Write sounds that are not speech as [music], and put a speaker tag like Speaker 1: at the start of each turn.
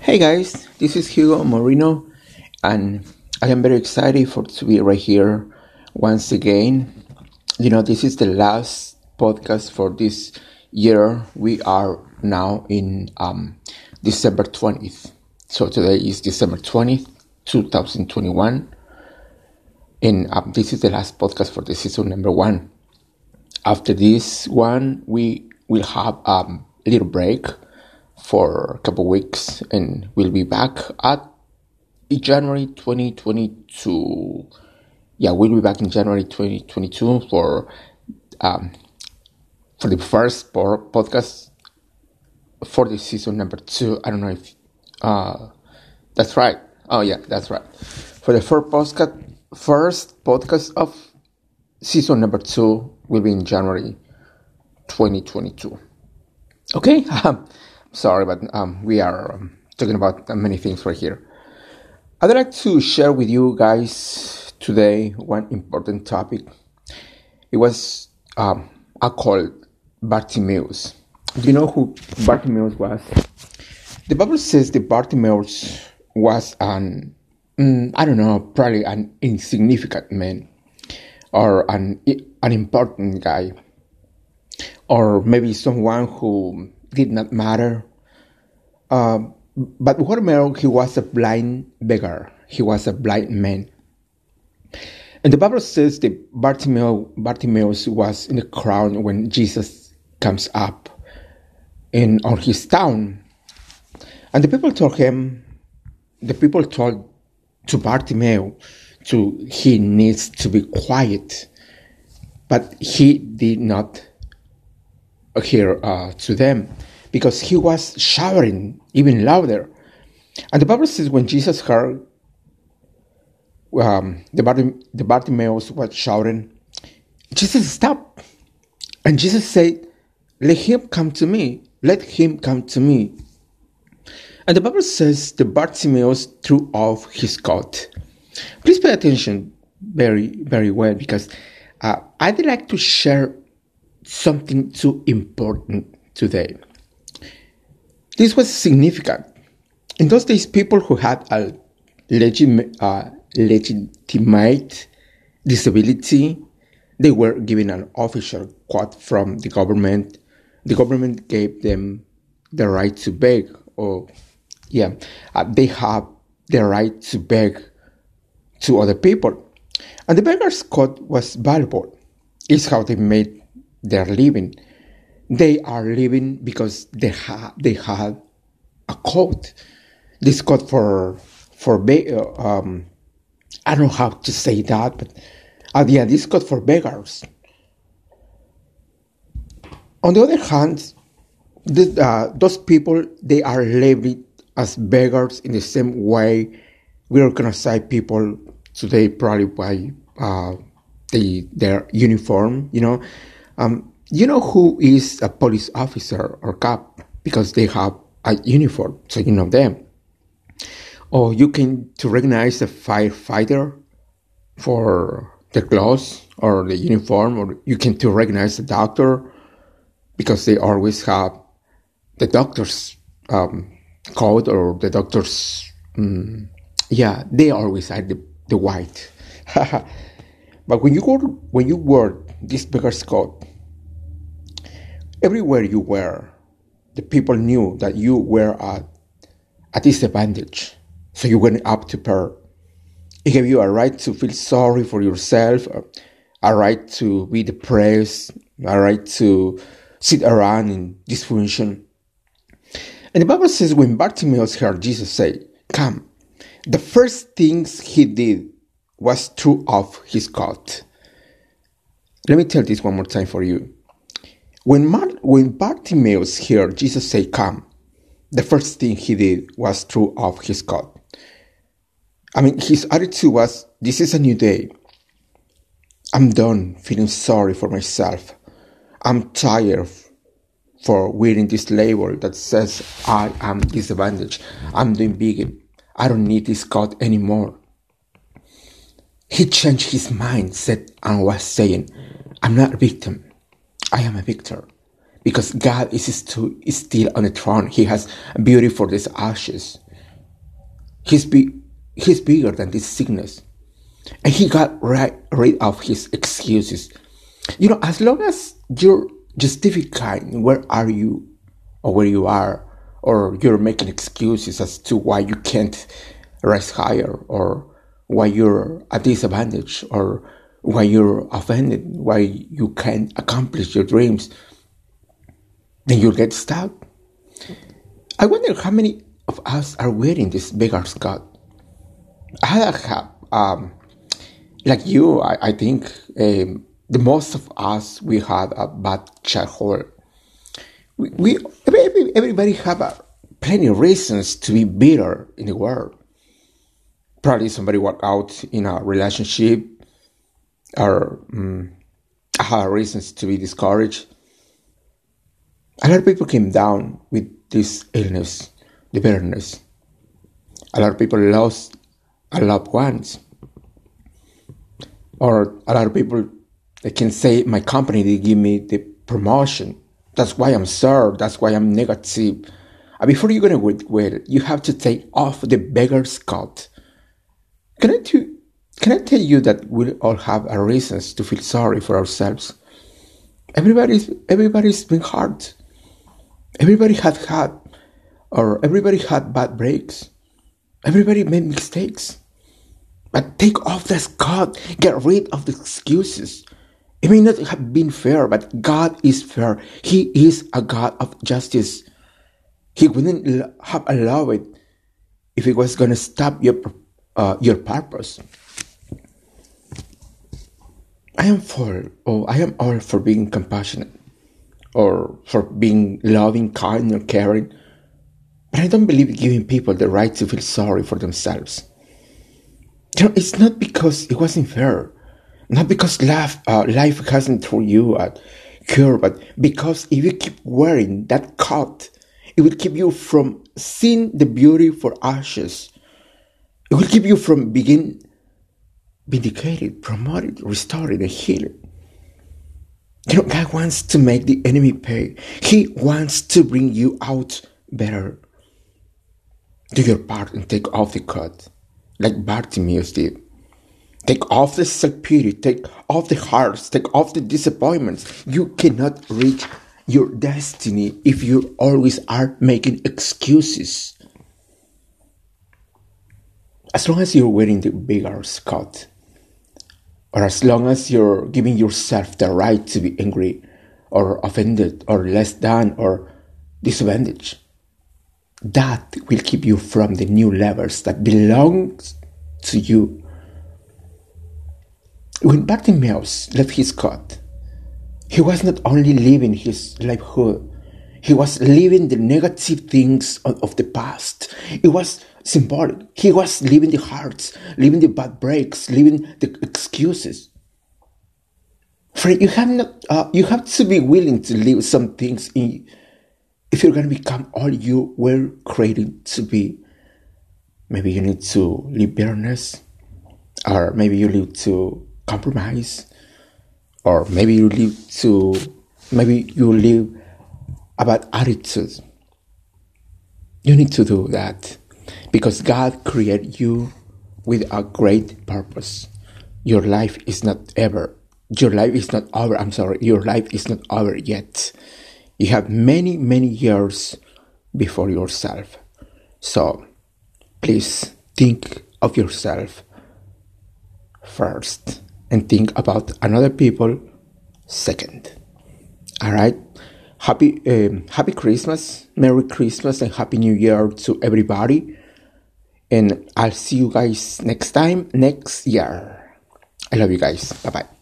Speaker 1: Hey guys, this is Hugo Moreno, and I am very excited for to be right here once again. You know, this is the last podcast for this year. We are now in um, December 20th. So today is December 20th, 2021. And um, this is the last podcast for the season number one. After this one, we will have um, a little break for a couple weeks and we'll be back at January 2022. Yeah, we'll be back in January 2022 for um, for the first podcast for the season number two. I don't know if uh, that's right. Oh yeah, that's right. For the first podcast, first podcast of season number two will be in January 2022. Okay. [laughs] Sorry, but um, we are um, talking about many things right here. I'd like to share with you guys today one important topic. It was um, I called Bartimaeus. Do you know who Bartimaeus was? The Bible says that Bartimaeus was an mm, I don't know, probably an insignificant man or an an important guy or maybe someone who did not matter. Uh, but Bartimaeus, he was a blind beggar. He was a blind man. And the Bible says that Bartimaeus, Bartimaeus was in the crowd when Jesus comes up in on his town. And the people told him, the people told to Bartimaeus to he needs to be quiet. But he did not hear uh, to them because he was shouting even louder. And the Bible says when Jesus heard um, the, the Bartimaeus was shouting, Jesus stopped. And Jesus said, Let him come to me. Let him come to me. And the Bible says the Bartimaeus threw off his coat. Please pay attention very, very well because uh, I'd like to share something too important today. This was significant. In those days, people who had a legit, uh, legitimate disability, they were given an official quote from the government. The government gave them the right to beg, or yeah, uh, they have the right to beg to other people. And the beggar's coat was valuable. It's how they made their living. They are living because they have they have a coat. This coat for for be- um, I don't know how to say that, but uh, yeah, this code for beggars. On the other hand, uh, those people they are labeled as beggars in the same way we recognize people today probably by uh, the their uniform. You know, um, you know who is a police officer or cop because they have a uniform, so you know them. Or you can to recognize a firefighter for the clothes or the uniform, or you can to recognize the doctor because they always have the doctor's um, coat or the doctor's um, yeah they always have the, the white [laughs] but when you go when you this beggar's coat everywhere you were, the people knew that you were at a disadvantage. So you went up to per. It gave you a right to feel sorry for yourself a right to be depressed a right to sit around in dysfunction and the Bible says when Bartimaeus heard Jesus say, Come, the first things he did was threw off his coat. Let me tell this one more time for you. When, Mar- when Bartimaeus heard Jesus say, Come, the first thing he did was threw off his coat. I mean, his attitude was, This is a new day. I'm done feeling sorry for myself. I'm tired for wearing this label that says I am disadvantaged. I'm doing vegan. I don't need this coat anymore. He changed his mindset and was saying, I'm not a victim. I am a victor. Because God is still, on the throne. He has beauty for these ashes. He's, be, he's bigger than this sickness. And he got right, rid of his excuses. You know, as long as you're justifying where are you or where you are, or you're making excuses as to why you can't rise higher, or why you're at disadvantage, or why you're offended, why you can't accomplish your dreams, then you'll get stuck. I wonder how many of us are wearing this beggar's cut. I have, um, like you, I, I think um, the most of us we had a bad childhood. We, we everybody have a, plenty of reasons to be bitter in the world. Probably somebody walked out in a relationship or um, had reasons to be discouraged. A lot of people came down with this illness, the bitterness. A lot of people lost a loved ones. Or a lot of people they can say my company they give me the promotion. That's why I'm sad. That's why I'm negative. And before you're gonna quit, well, you have to take off the beggar's coat. Can I can I tell you that we all have our reasons to feel sorry for ourselves? Everybody's everybody's been hard. Everybody had had, or everybody had bad breaks. Everybody made mistakes. But take off the coat. Get rid of the excuses. It may not have been fair, but God is fair. He is a God of justice. He wouldn't have allowed it if it was going to stop your uh, your purpose. I am for, oh, I am all for being compassionate, or for being loving, kind, or caring. But I don't believe giving people the right to feel sorry for themselves. You know, it's not because it wasn't fair. Not because life, uh, life hasn't thrown you a cure, but because if you keep wearing that coat, it will keep you from seeing the beauty for ashes. It will keep you from being vindicated, promoted, restored, and healed. You know, God wants to make the enemy pay. He wants to bring you out better. Do your part and take off the cut, like Bartimaeus did. Take off the self pity, take off the hearts, take off the disappointments. You cannot reach your destiny if you always are making excuses. As long as you're wearing the bigger skirt, or as long as you're giving yourself the right to be angry, or offended, or less than, or disadvantaged, that will keep you from the new levels that belong to you when Bartimaeus left his cot, he was not only living his livelihood, he was living the negative things of the past. It was symbolic. He was leaving the hearts, leaving the bad breaks, leaving the excuses. Friend, you have not. Uh, you have to be willing to leave some things in, if you're going to become all you were created to be. Maybe you need to leave bitterness, or maybe you need to compromise or maybe you live to maybe you live about attitudes you need to do that because god created you with a great purpose your life is not ever your life is not over i'm sorry your life is not over yet you have many many years before yourself so please think of yourself first and think about another people second. All right. Happy um, Happy Christmas, Merry Christmas, and Happy New Year to everybody. And I'll see you guys next time next year. I love you guys. Bye bye.